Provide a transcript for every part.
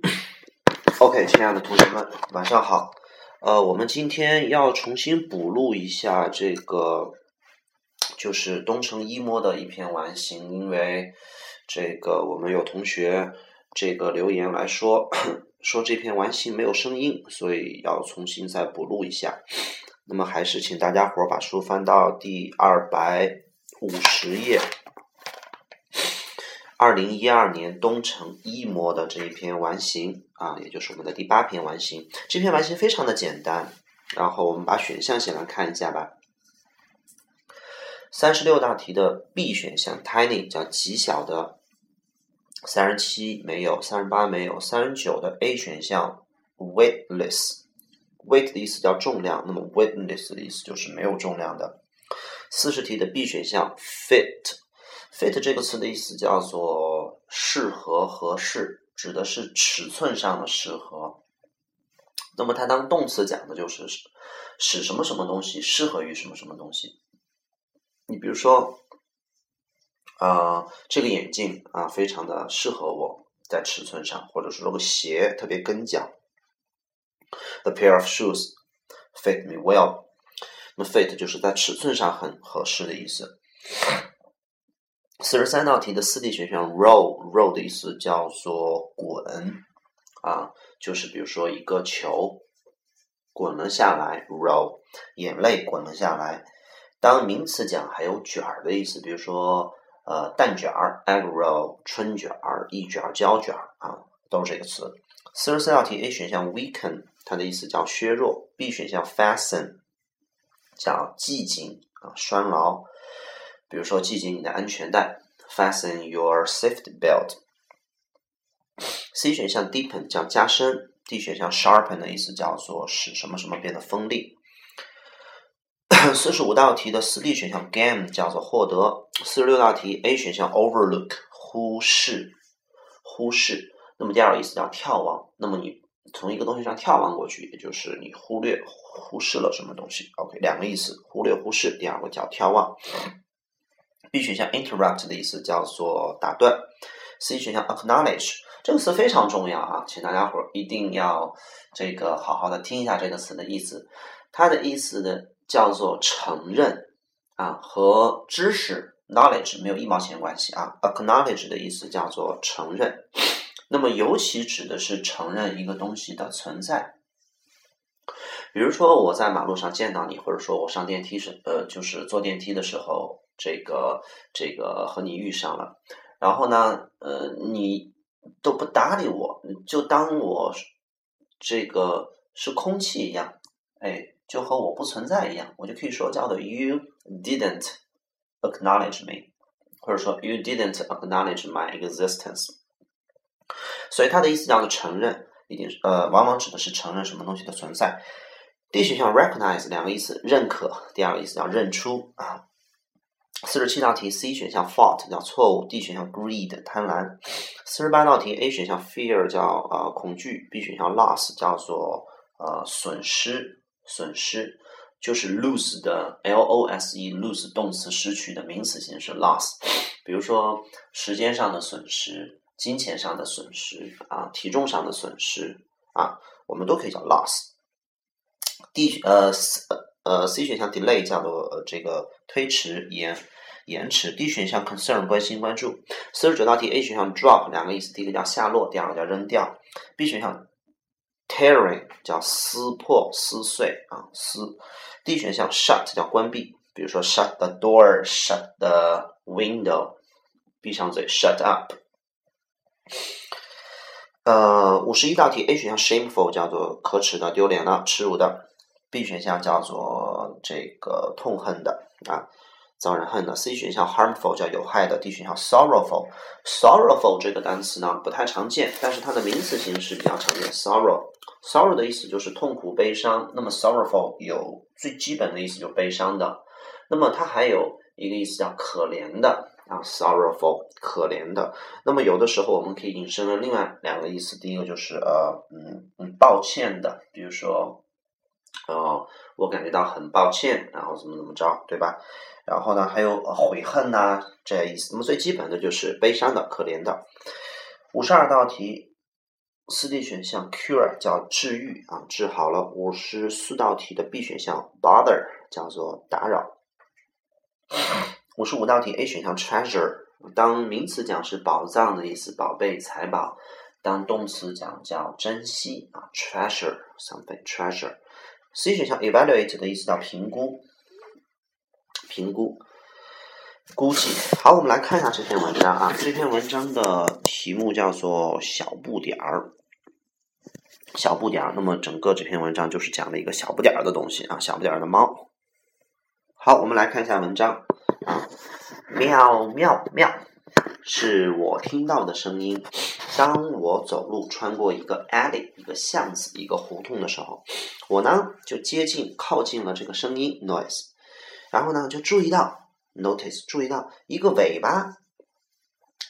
OK，亲爱的同学们，晚上好。呃，我们今天要重新补录一下这个，就是东城一模的一篇完形，因为这个我们有同学这个留言来说，说这篇完形没有声音，所以要重新再补录一下。那么还是请大家伙儿把书翻到第二百五十页。二零一二年东城一模的这一篇完形啊，也就是我们的第八篇完形。这篇完形非常的简单，然后我们把选项先来看一下吧。三十六道题的 B 选项 tiny 叫极小的，三十七没有，三十八没有，三十九的 A 选项 weightless，weight 的意思叫重量，那么 weightless 的意思就是没有重量的。四十题的 B 选项 fit。Fit 这个词的意思叫做适合、合适，指的是尺寸上的适合。那么它当动词讲的就是使什么什么东西适合于什么什么东西。你比如说，啊，这个眼镜啊，非常的适合我在尺寸上，或者说这个鞋特别跟脚。The pair of shoes fit me well。那 fit 就是在尺寸上很合适的意思。四十三道题的四 D 选项，roll，roll 的意思叫做滚，啊，就是比如说一个球滚了下来，roll，眼泪滚了下来。当名词讲还有卷儿的意思，比如说呃蛋卷儿，egg roll，春卷儿，一卷，胶卷儿，啊，都是这个词。四十四道题 A 选项 weaken，它的意思叫削弱；B 选项 fasten，叫系紧啊，拴牢。比如说，系紧你的安全带，fasten your safety belt。C 选项 deepen 叫加深，D 选项 sharpen 的意思叫做使什么什么变得锋利。四十五道题的四 D 选项 gain 叫做获得。四十六道题 A 选项 overlook 忽视，忽视。那么第二个意思叫眺望。那么你从一个东西上眺望过去，也就是你忽略、忽视了什么东西。OK，两个意思，忽略、忽视。第二个叫眺望。B 选项 interrupt 的意思叫做打断，C 选项 acknowledge 这个词非常重要啊，请大家伙儿一定要这个好好的听一下这个词的意思。它的意思呢叫做承认啊，和知识 knowledge 没有一毛钱关系啊。acknowledge 的意思叫做承认，那么尤其指的是承认一个东西的存在。比如说我在马路上见到你，或者说我上电梯时，呃，就是坐电梯的时候。这个这个和你遇上了，然后呢，呃，你都不搭理我，就当我这个是空气一样，哎，就和我不存在一样，我就可以说叫做 You didn't acknowledge me，或者说 You didn't acknowledge my existence。所以它的意思叫做承认，一定是呃，往往指的是承认什么东西的存在。D 选项 recognize 两个意思，认可；第二个意思叫认出啊。四十七道题，C 选项 fault 叫错误，D 选项 greed 贪婪。四十八道题，A 选项 fear 叫呃恐惧，B 选项 loss 叫做呃损失，损失就是 lose 的 L O S E lose 动词失去的名词形式 loss。比如说时间上的损失、金钱上的损失啊、体重上的损失啊，我们都可以叫 loss。D 呃呃 C 选项 delay 叫做这个推迟延。延迟。D 选项 concern 关心关注。四十九道题 A 选项 drop 两个意思，第一个叫下落，第二个叫扔掉。B 选项 tearing 叫撕破、撕碎啊撕。D 选项 shut 叫关闭，比如说 shut the door，shut the window，闭上嘴，shut up。呃，五十一道题 A 选项 shameful 叫做可耻的、丢脸的、耻辱的。B 选项叫做这个痛恨的啊。遭人恨的，C 选项 harmful 叫有害的，D 选项 sorrowful，sorrowful 这个单词呢不太常见，但是它的名词形式比较常见。sorrow，sorrow 的意思就是痛苦、悲伤。那么 sorrowful 有最基本的意思就是悲伤的。那么它还有一个意思叫可怜的啊，sorrowful 可怜的。那么有的时候我们可以引申了另外两个意思，第一个就是呃嗯嗯抱歉的，比如说呃我感觉到很抱歉，然后怎么怎么着，对吧？然后呢，还有悔恨呐，这意思。那么最基本的就是悲伤的、可怜的。五十二道题四 D 选项 cure 叫治愈啊，治好了。五十四道题的 B 选项 bother 叫做打扰。五十五道题 A 选项 treasure 当名词讲是宝藏的意思，宝贝、财宝；当动词讲叫珍惜啊，treasure something treasure。C 选项 evaluate 的意思叫评估、评估、估计。好，我们来看一下这篇文章啊，这篇文章的题目叫做小不点儿。小不点儿，那么整个这篇文章就是讲了一个小不点儿的东西啊，小不点儿的猫。好，我们来看一下文章啊，喵喵喵，是我听到的声音。当我走路穿过一个 alley 一个巷子一个胡同的时候，我呢就接近靠近了这个声音 noise，然后呢就注意到 notice 注意到一个尾巴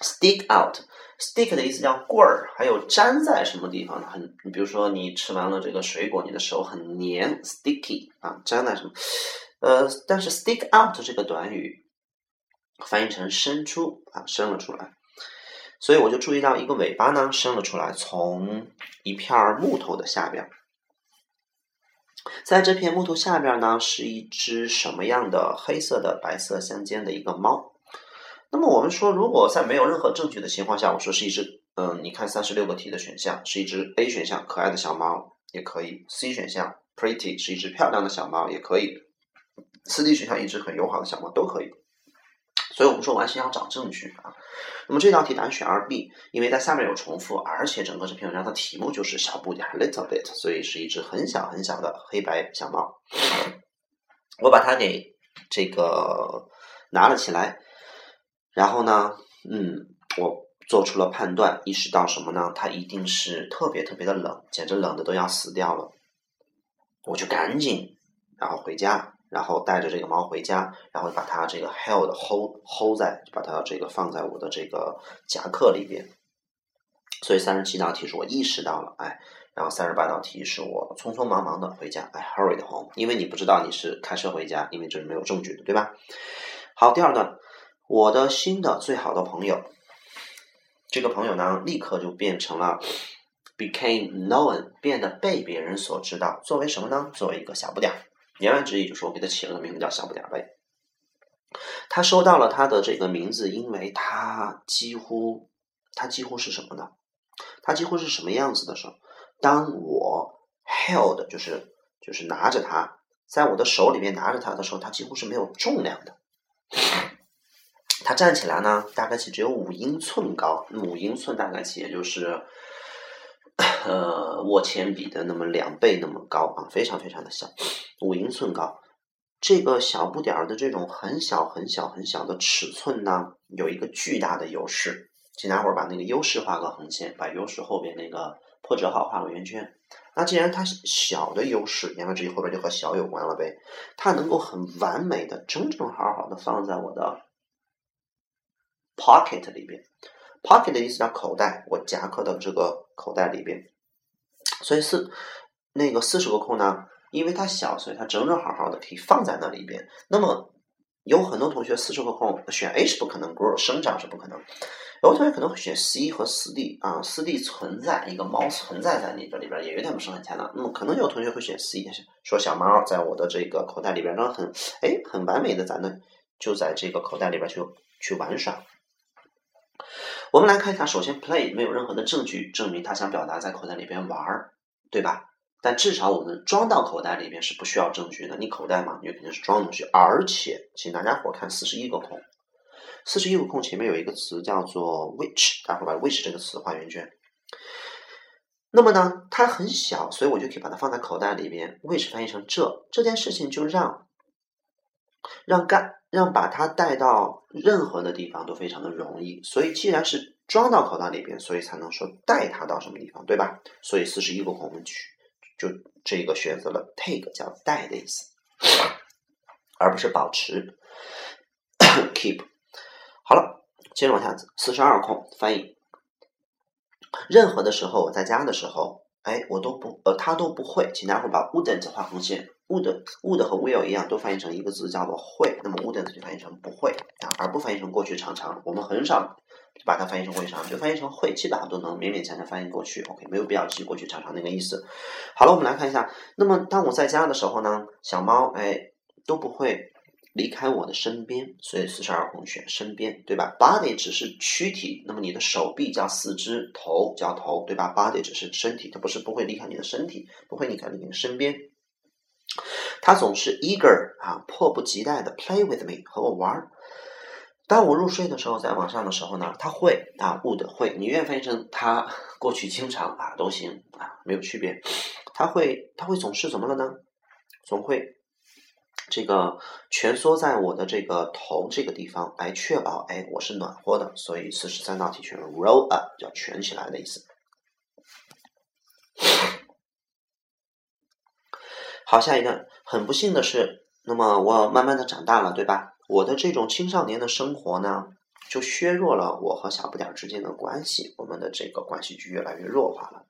stick out。Stick 的意思叫棍儿，还有粘在什么地方呢？很，你比如说你吃完了这个水果，你的手很黏，sticky 啊，粘在什么？呃，但是 stick out 这个短语翻译成伸出啊，伸了出来。所以我就注意到一个尾巴呢伸了出来，从一片木头的下边，在这片木头下边呢是一只什么样的黑色的白色相间的一个猫。那么我们说，如果在没有任何证据的情况下，我说是一只，嗯，你看三十六个题的选项是一只 A 选项可爱的小猫，也可以；C 选项 pretty 是一只漂亮的小猫，也可以；C D 选项一只很友好的小猫都可以。所以我们说完全要找证据啊。那么这道题答案选二 B，因为在下面有重复，而且整个这篇文章的题目就是小不点 little bit，所以是一只很小很小的黑白小猫。我把它给这个拿了起来。然后呢，嗯，我做出了判断，意识到什么呢？它一定是特别特别的冷，简直冷的都要死掉了。我就赶紧，然后回家，然后带着这个猫回家，然后把它这个 held hold hold 在，把它这个放在我的这个夹克里边。所以三十七道题是我意识到了，哎，然后三十八道题是我匆匆忙忙的回家，哎，hurried home，因为你不知道你是开车回家，因为这是没有证据的，对吧？好，第二段。我的新的最好的朋友，这个朋友呢，立刻就变成了 became known，变得被别人所知道。作为什么呢？作为一个小不点儿。言外之意就是我给他起了个名字叫小不点儿呗。他收到了他的这个名字，因为他几乎，他几乎是什么呢？他几乎是什么样子的时候？当我 held，就是就是拿着它，在我的手里面拿着它的时候，它几乎是没有重量的。它站起来呢，大概其只有五英寸高，五英寸大概其也就是，呃，握铅笔的那么两倍那么高啊，非常非常的小，五英寸高。这个小不点儿的这种很小很小很小的尺寸呢，有一个巨大的优势，请大伙儿把那个优势画个横线，把优势后边那个破折号画个圆圈。那既然它小的优势，言外之意后边就和小有关了呗，它能够很完美的正正好好的放在我的。pocket 里边，pocket 的意思叫口袋，我夹克的这个口袋里边。所以四那个四十个空呢，因为它小，所以它整整好好的可以放在那里边。那么有很多同学四十个空选 A 是不可能，grow 生长是不可能。有同学可能会选 C 和四 D 啊，四 D 存在一个猫存在在你这里边，也有点不是很恰当。那么可能有同学会选 C，说小猫在我的这个口袋里边，然后很哎很完美的在那就在这个口袋里边去去玩耍。我们来看一下，首先，play 没有任何的证据证明他想表达在口袋里边玩儿，对吧？但至少我们装到口袋里边是不需要证据的。你口袋嘛，你肯定是装东西。而且，请大家伙看四十一个空，四十一个空前面有一个词叫做 which，待会儿把 which 这个词画圆圈。那么呢，它很小，所以我就可以把它放在口袋里边。which 翻译成这，这件事情就让让干。让把它带到任何的地方都非常的容易，所以既然是装到口袋里边，所以才能说带它到什么地方，对吧？所以四十一个空我们取就这个选择了 take 叫带的意思，而不是保持 keep。好了，接着往下，四十二空翻译，任何的时候我在家的时候。哎，我都不，呃，他都不会，请大家伙把 wouldn't 画横线，would would 和 will 一样，都翻译成一个字叫做会，那么 wouldn't 就翻译成不会啊，而不翻译成过去常常。我们很少把它翻译成会上，就翻译成会，基本上都能勉勉强强翻译过去。OK，没有必要记过去常常那个意思。好了，我们来看一下。那么当我在家的时候呢，小猫哎都不会离开我的身边，所以四十二空选身边，对吧？Body 只是躯体，那么你的手臂叫四肢，头叫头，对吧？Body 只是身体，它不是不会离开你的身体，不会离开你的身边。他总是 eager 啊，迫不及待的 play with me 和我玩儿。当我入睡的时候，在网上的时候呢，他会啊，would 会，你愿翻译成他过去经常啊都行啊，没有区别。他会他会总是怎么了呢？总会这个蜷缩在我的这个头这个地方来确保哎我是暖和的。所以四十三道题选 roll up 叫蜷起来的意思。好，下一个，很不幸的是，那么我慢慢的长大了，对吧？我的这种青少年的生活呢，就削弱了我和小不点儿之间的关系，我们的这个关系就越来越弱化了。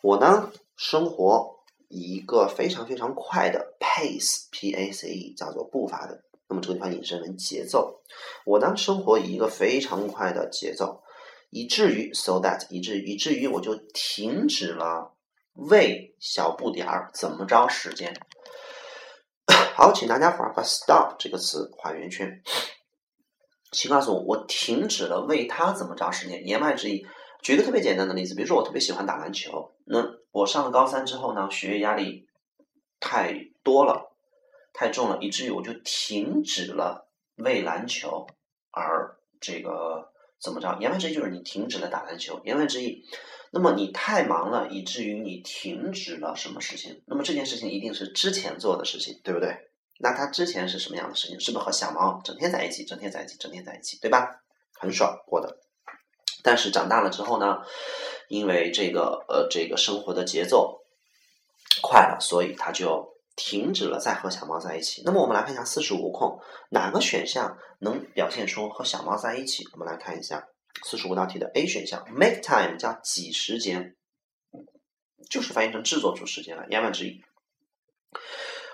我呢，生活以一个非常非常快的 pace，p a c e，叫做步伐的，那么这个地方引申为节奏。我呢，生活以一个非常快的节奏，以至于 so that，以至于以至于我就停止了为小不点儿怎么着时间。好，请大家伙儿把 “stop” 这个词画圆圈。请告诉我，我停止了为他怎么着时间。言外之意，举个特别简单的例子，比如说我特别喜欢打篮球，那我上了高三之后呢，学业压力太多了，太重了，以至于我就停止了为篮球而这个怎么着。言外之意就是你停止了打篮球。言外之意。那么你太忙了，以至于你停止了什么事情？那么这件事情一定是之前做的事情，对不对？那他之前是什么样的事情？是不是和小猫整天在一起，整天在一起，整天在一起，对吧？很爽过的。但是长大了之后呢，因为这个呃这个生活的节奏快了，所以他就停止了再和小猫在一起。那么我们来看一下四十五空哪个选项能表现出和小猫在一起？我们来看一下。四十五道题的 A 选项，make time 加挤时间，就是翻译成制作出时间来，言外之意。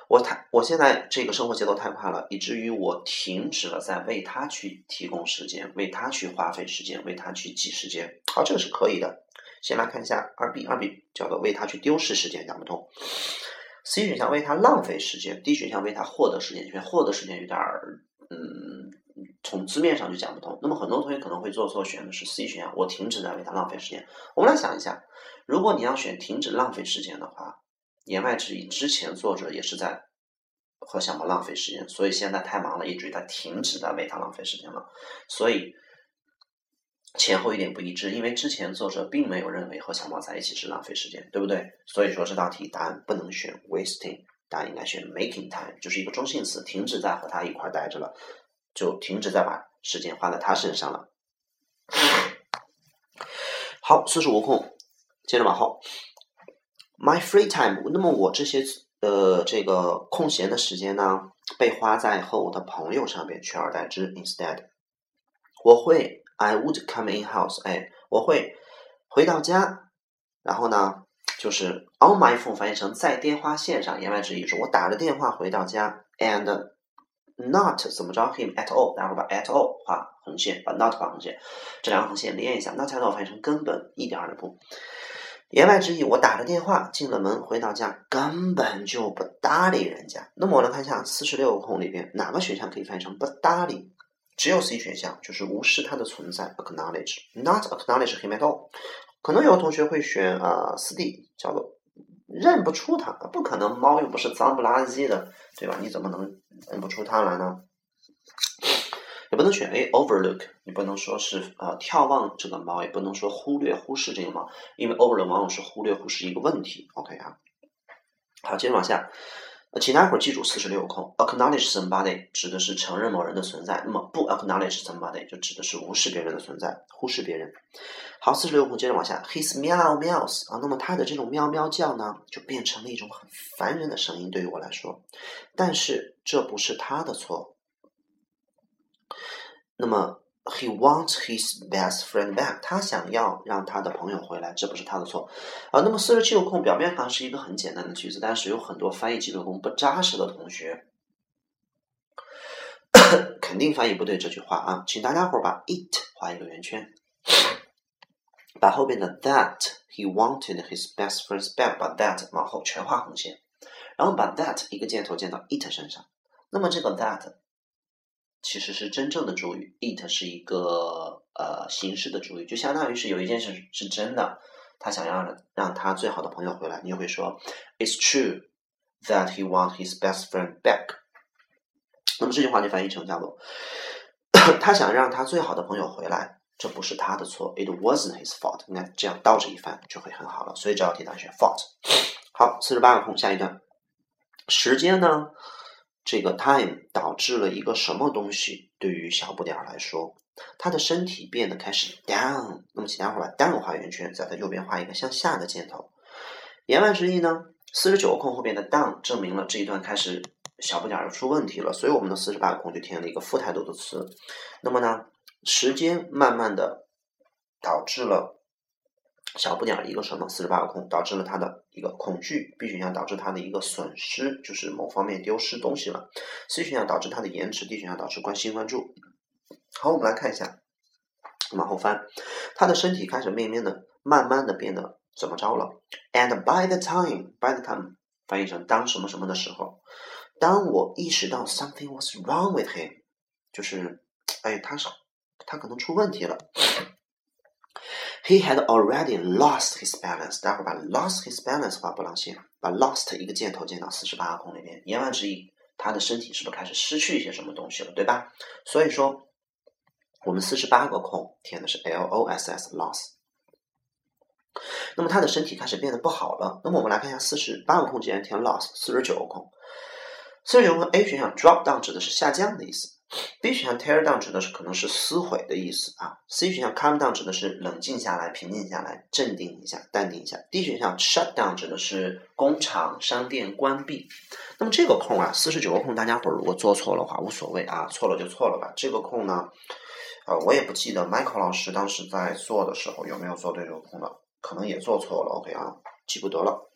我太，我现在这个生活节奏太快了，以至于我停止了在为他去提供时间，为他去花费时间，为他去挤时间。好，这个是可以的。先来看一下二 B，二 B 叫做为他去丢失时间，讲不通。C 选项为他浪费时间，D 选项为他获得时间，选获得时间有点儿，嗯。从字面上就讲不通，那么很多同学可能会做错，选的是 C 选项，我停止在为他浪费时间。我们来想一下，如果你要选停止浪费时间的话，言外之意，之前作者也是在和小猫浪费时间，所以现在太忙了，以至于他停止在为他浪费时间了。所以前后一点不一致，因为之前作者并没有认为和小猫在一起是浪费时间，对不对？所以说这道题答案不能选 wasting，答案应该选 making time，就是一个中性词，停止在和他一块待着了。就停止再把时间花在他身上了。好，四十五空，接着往后。My free time，那么我这些呃这个空闲的时间呢，被花在和我的朋友上面，取而代之。Instead，我会 I would come in house，哎，我会回到家，然后呢，就是 on my phone 翻译成在电话线上，言外之意是我打着电话回到家，and。Not 怎么着？Him at all，待会儿把 at all 画横线，把 not 画横线，这两个横线连一下。Not at all 翻译成根本一点儿也不。言外之意，我打了电话进了门，回到家根本就不搭理人家。那么我来看一下四十六个空里边哪个选项可以翻译成不搭理？只有 C 选项，就是无视它的存在，acknowledge，not acknowledge him at all。可能有同学会选啊四 D，叫做。认不出它，不可能，猫又不是脏不拉几的，对吧？你怎么能认不出它来呢？也不能选 A overlook，你不能说是呃眺望这个猫，也不能说忽略忽视这个猫，因为 overlook 往往是忽略忽视一个问题。OK 啊，好，接着往下。请大家伙记住四十六空，acknowledge somebody 指的是承认某人的存在，那么不 acknowledge somebody 就指的是无视别人的存在，忽视别人。好，四十六空接着往下，his meow meows 啊，那么他的这种喵喵叫呢，就变成了一种很烦人的声音，对于我来说，但是这不是他的错。那么。He wants his best friend back。他想要让他的朋友回来，这不是他的错。啊，那么四十七个空表面上是一个很简单的句子，但是有很多翻译基本功不扎实的同学，肯定翻译不对这句话啊，请大家伙把 it 画一个圆圈，把后边的 that he wanted his best friend back，把 that 往后全画横线，然后把 that 一个箭头箭到 it 身上。那么这个 that 其实是真正的主语，it 是一个呃形式的主语，就相当于是有一件事是真的，他想要让他最好的朋友回来，你就会说 It's true that he want his best friend back。那么这句话就翻译成叫做他想让他最好的朋友回来，这不是他的错，It wasn't his fault。那这样倒着一翻就会很好了，所以这道题答案选 fault。好，四十八个空，下一段时间呢？这个 time 导致了一个什么东西？对于小不点儿来说，他的身体变得开始 down。那么，请大伙把 down 画圆圈，在它右边画一个向下的箭头。言外之意呢，四十九个空后边的 down 证明了这一段开始小不点儿出问题了，所以我们的四十八个空就填了一个负态度的词。那么呢，时间慢慢的导致了。小不点儿一个什么四十八个空，导致了他的一个恐惧；B 选项导致他的一个损失，就是某方面丢失东西了；C 选项导致他的延迟；D 选项导致关心关注。好，我们来看一下，往后翻，他的身体开始慢慢的、慢慢的变得怎么着了？And by the time，by the time 翻译成当什么什么的时候，当我意识到 something was wrong with him，就是哎，他是他可能出问题了。He had already lost his balance。待会儿把 lost his balance 画波浪线，把 lost 一个箭头箭到四十八个空里面。言外之意，他的身体是不是开始失去一些什么东西了，对吧？所以说，我们四十八个空填的是 l o s s loss。那么他的身体开始变得不好了。那么我们来看一下四十八个空，竟然填 loss，四十九个空，四十九个 A 选项 drop down 指的是下降的意思。B 选项 tear down 指的是可能是撕毁的意思啊，C 选项 calm down 指的是冷静下来、平静下来、镇定一下、淡定一下。D 选项 shut down 指的是工厂、商店关闭。那么这个空啊，四十九个空，大家伙如果做错的话无所谓啊，错了就错了吧。这个空呢，呃，我也不记得 Michael 老师当时在做的时候有没有做对这个空了，可能也做错了。OK 啊，记不得了。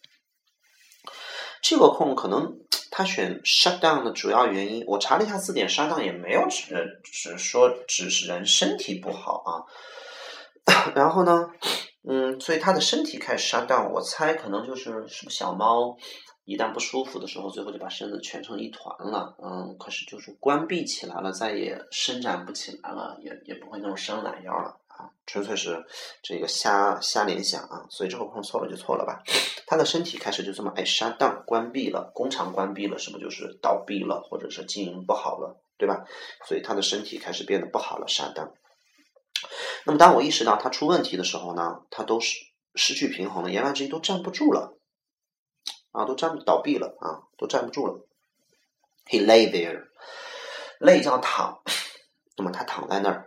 这个空可能。他选 shut down 的主要原因，我查了一下字典，shut down 也没有指只说只是人身体不好啊。然后呢，嗯，所以他的身体开始 shut down，我猜可能就是什么小猫一旦不舒服的时候，最后就把身子蜷成一团了，嗯，可是就是关闭起来了，再也伸展不起来了，也也不会那种伸懒腰了。啊纯粹是这个瞎瞎联想啊，所以这个空错了就错了吧。他的身体开始就这么哎 shut down 关闭了，工厂关闭了，是不就是倒闭了，或者是经营不好了，对吧？所以他的身体开始变得不好了，shut down。那么当我意识到他出问题的时候呢，他都是失去平衡了，言外之意都站不住了啊，都站倒闭了啊，都站不住了。He lay there，lay 叫躺，那么他躺在那儿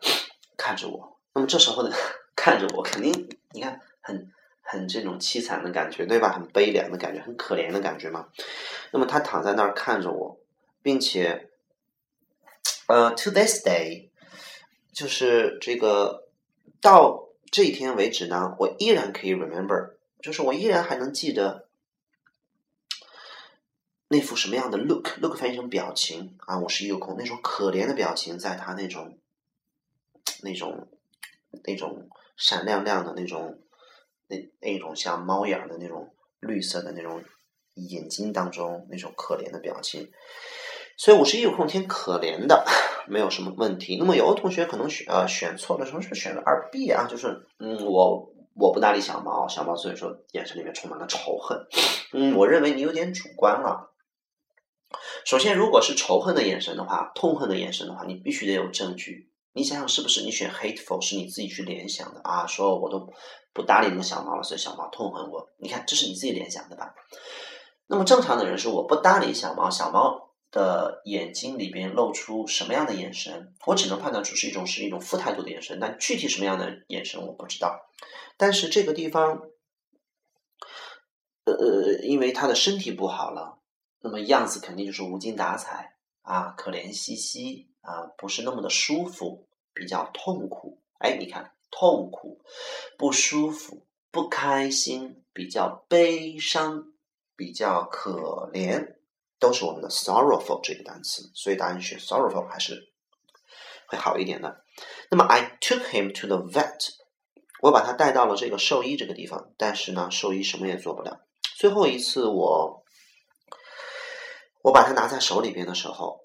看着我。那么这时候呢，看着我，肯定你看很很这种凄惨的感觉，对吧？很悲凉的感觉，很可怜的感觉嘛。那么他躺在那儿看着我，并且，呃，to this day，就是这个到这一天为止呢，我依然可以 remember，就是我依然还能记得那副什么样的 look，look 翻译成表情啊，我是有空那种可怜的表情，在他那种那种。那种闪亮亮的那种，那那种像猫眼的那种绿色的那种眼睛当中那种可怜的表情，所以五十一有空填可怜的没有什么问题。那么有的同学可能选呃选错了，什么是选了二 B 啊？就是嗯我我不搭理小猫，小猫所以说眼神里面充满了仇恨。嗯，我认为你有点主观了。首先，如果是仇恨的眼神的话，痛恨的眼神的话，你必须得有证据。你想想是不是？你选 hateful 是你自己去联想的啊？说我都不搭理那个小猫了，所以小猫痛恨我。你看，这是你自己联想的吧？那么正常的人是我不搭理小猫，小猫的眼睛里边露出什么样的眼神？我只能判断出是一种是一种负态度的眼神，但具体什么样的眼神我不知道。但是这个地方，呃，因为他的身体不好了，那么样子肯定就是无精打采啊，可怜兮兮。啊，不是那么的舒服，比较痛苦。哎，你看，痛苦、不舒服、不开心，比较悲伤，比较可怜，都是我们的 sorrowful 这个单词。所以答案选 sorrowful 还是会好一点的。那么，I took him to the vet，我把他带到了这个兽医这个地方，但是呢，兽医什么也做不了。最后一次我我把它拿在手里边的时候，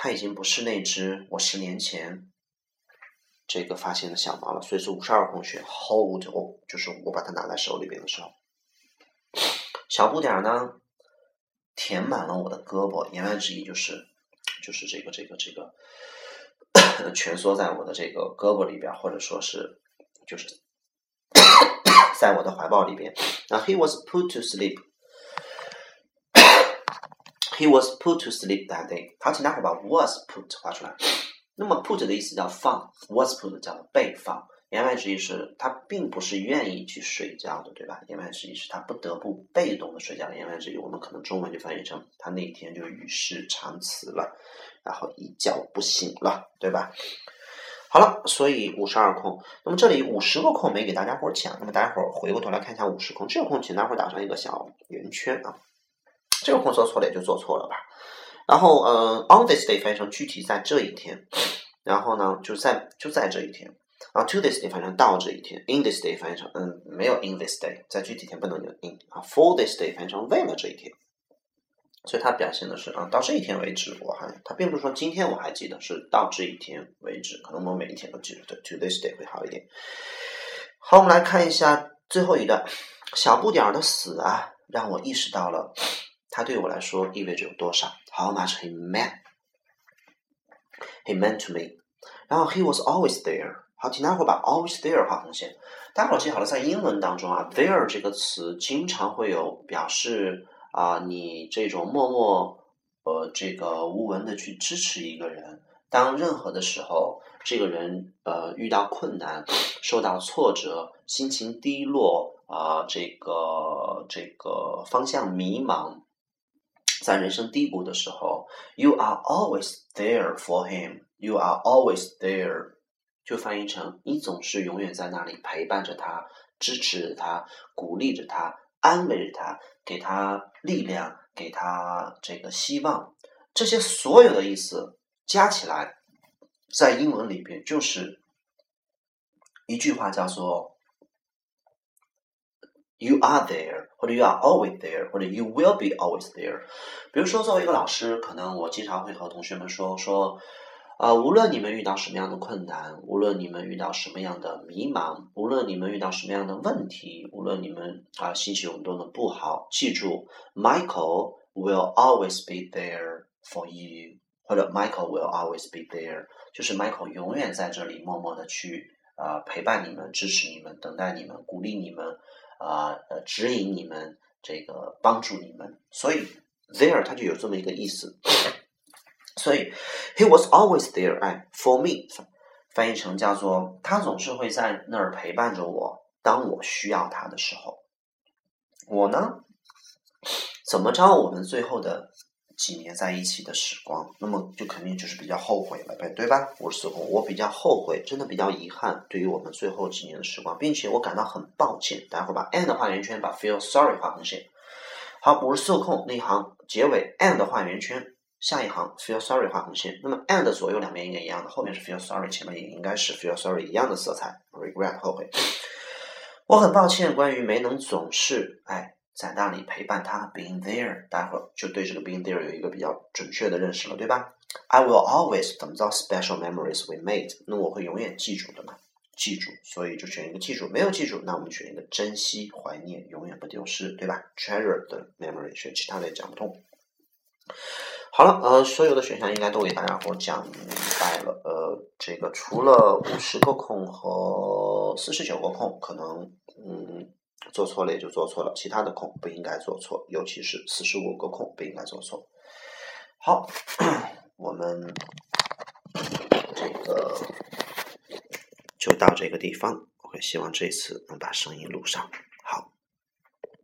它已经不是那只我十年前这个发现的小猫了。所以说五十二空穴 hold，我就是我把它拿在手里边的时候，小不点儿呢填满了我的胳膊，言外之意就是就是这个这个这个 蜷缩在我的这个胳膊里边，或者说是就是。在我的怀抱里边。那 he was put to sleep. He was put to sleep that day. 好，请大伙把 was put 画出来。那么 put 的意思叫放，was put 叫被放。言外之意是，他并不是愿意去睡觉的，对吧？言外之意是他不得不被动的睡觉。言外之意，我们可能中文就翻译成他那天就与世长辞了，然后一觉不醒了，对吧？好了，所以五十二空，那么这里五十个空没给大家伙讲，那么大家伙回过头来看一下五十空，这个空请大伙打上一个小圆圈啊，这个空做错了也就做错了吧。然后呃，on this day 翻译成具体在这一天，然后呢就在就在这一天啊，to this day 翻译成到这一天，in this day 翻译成嗯没有 in this day，在具体天不能有 in 啊，for this day 翻译成为了这一天。所以它表现的是啊，到这一天为止，我还它并不是说今天我还记得，是到这一天为止，可能我每一天都记得。对，to this day 会好一点。好，我们来看一下最后一段，小不点儿的死啊，让我意识到了他对我来说意味着有多少。How much he meant, he meant to me。然后 he was always there。好，请大伙把 always there 画横线。大家伙记好了，在英文当中啊，there 这个词经常会有表示。啊，你这种默默呃，这个无闻的去支持一个人，当任何的时候，这个人呃遇到困难、受到挫折、心情低落啊，这个这个方向迷茫，在人生低谷的时候，You are always there for him. You are always there，就翻译成你总是永远在那里陪伴着他、支持着他、鼓励着他。安慰着他，给他力量，给他这个希望，这些所有的意思加起来，在英文里边就是一句话，叫做 “You are there”，或者 “You are always there”，或者 “You will be always there”。比如说，作为一个老师，可能我经常会和同学们说说。啊，无论你们遇到什么样的困难，无论你们遇到什么样的迷茫，无论你们遇到什么样的问题，无论你们啊心情有多么不好，记住，Michael will always be there for you，或者 Michael will always be there，就是 Michael 永远在这里默默的去啊陪伴你们，支持你们，等待你们，鼓励你们，啊呃指引你们，这个帮助你们，所以 there 它就有这么一个意思。所以，he was always there，哎，for me，翻译成叫做他总是会在那儿陪伴着我，当我需要他的时候。我呢，怎么着？我们最后的几年在一起的时光，那么就肯定就是比较后悔了呗，对吧？我似乎我比较后悔，真的比较遗憾，对于我们最后几年的时光，并且我感到很抱歉。待会儿把 and 画圆圈，把 feel sorry 画横线。好，五十四空那一行结尾 and 画圆圈。下一行 feel sorry 画横线，那么 and 左右两边应该一样的，后面是 feel sorry，前面也应该是 feel sorry 一样的色彩，regret 后悔。我很抱歉，关于没能总是哎在那里陪伴他，being there，待会儿就对这个 being there 有一个比较准确的认识了，对吧？I will always 怎么着 special memories we made，那我会永远记住的嘛，记住，所以就选一个记住，没有记住，那我们选一个珍惜、怀念、永远不丢失，对吧？treasure 的 memory，选其他的也讲不通。好了，呃，所有的选项应该都给大家伙讲明白了。呃，这个除了五十个空和四十九个空，可能嗯做错了也就做错了，其他的空不应该做错，尤其是四十五个空不应该做错。好，我们这个就到这个地方。我希望这次能把声音录上。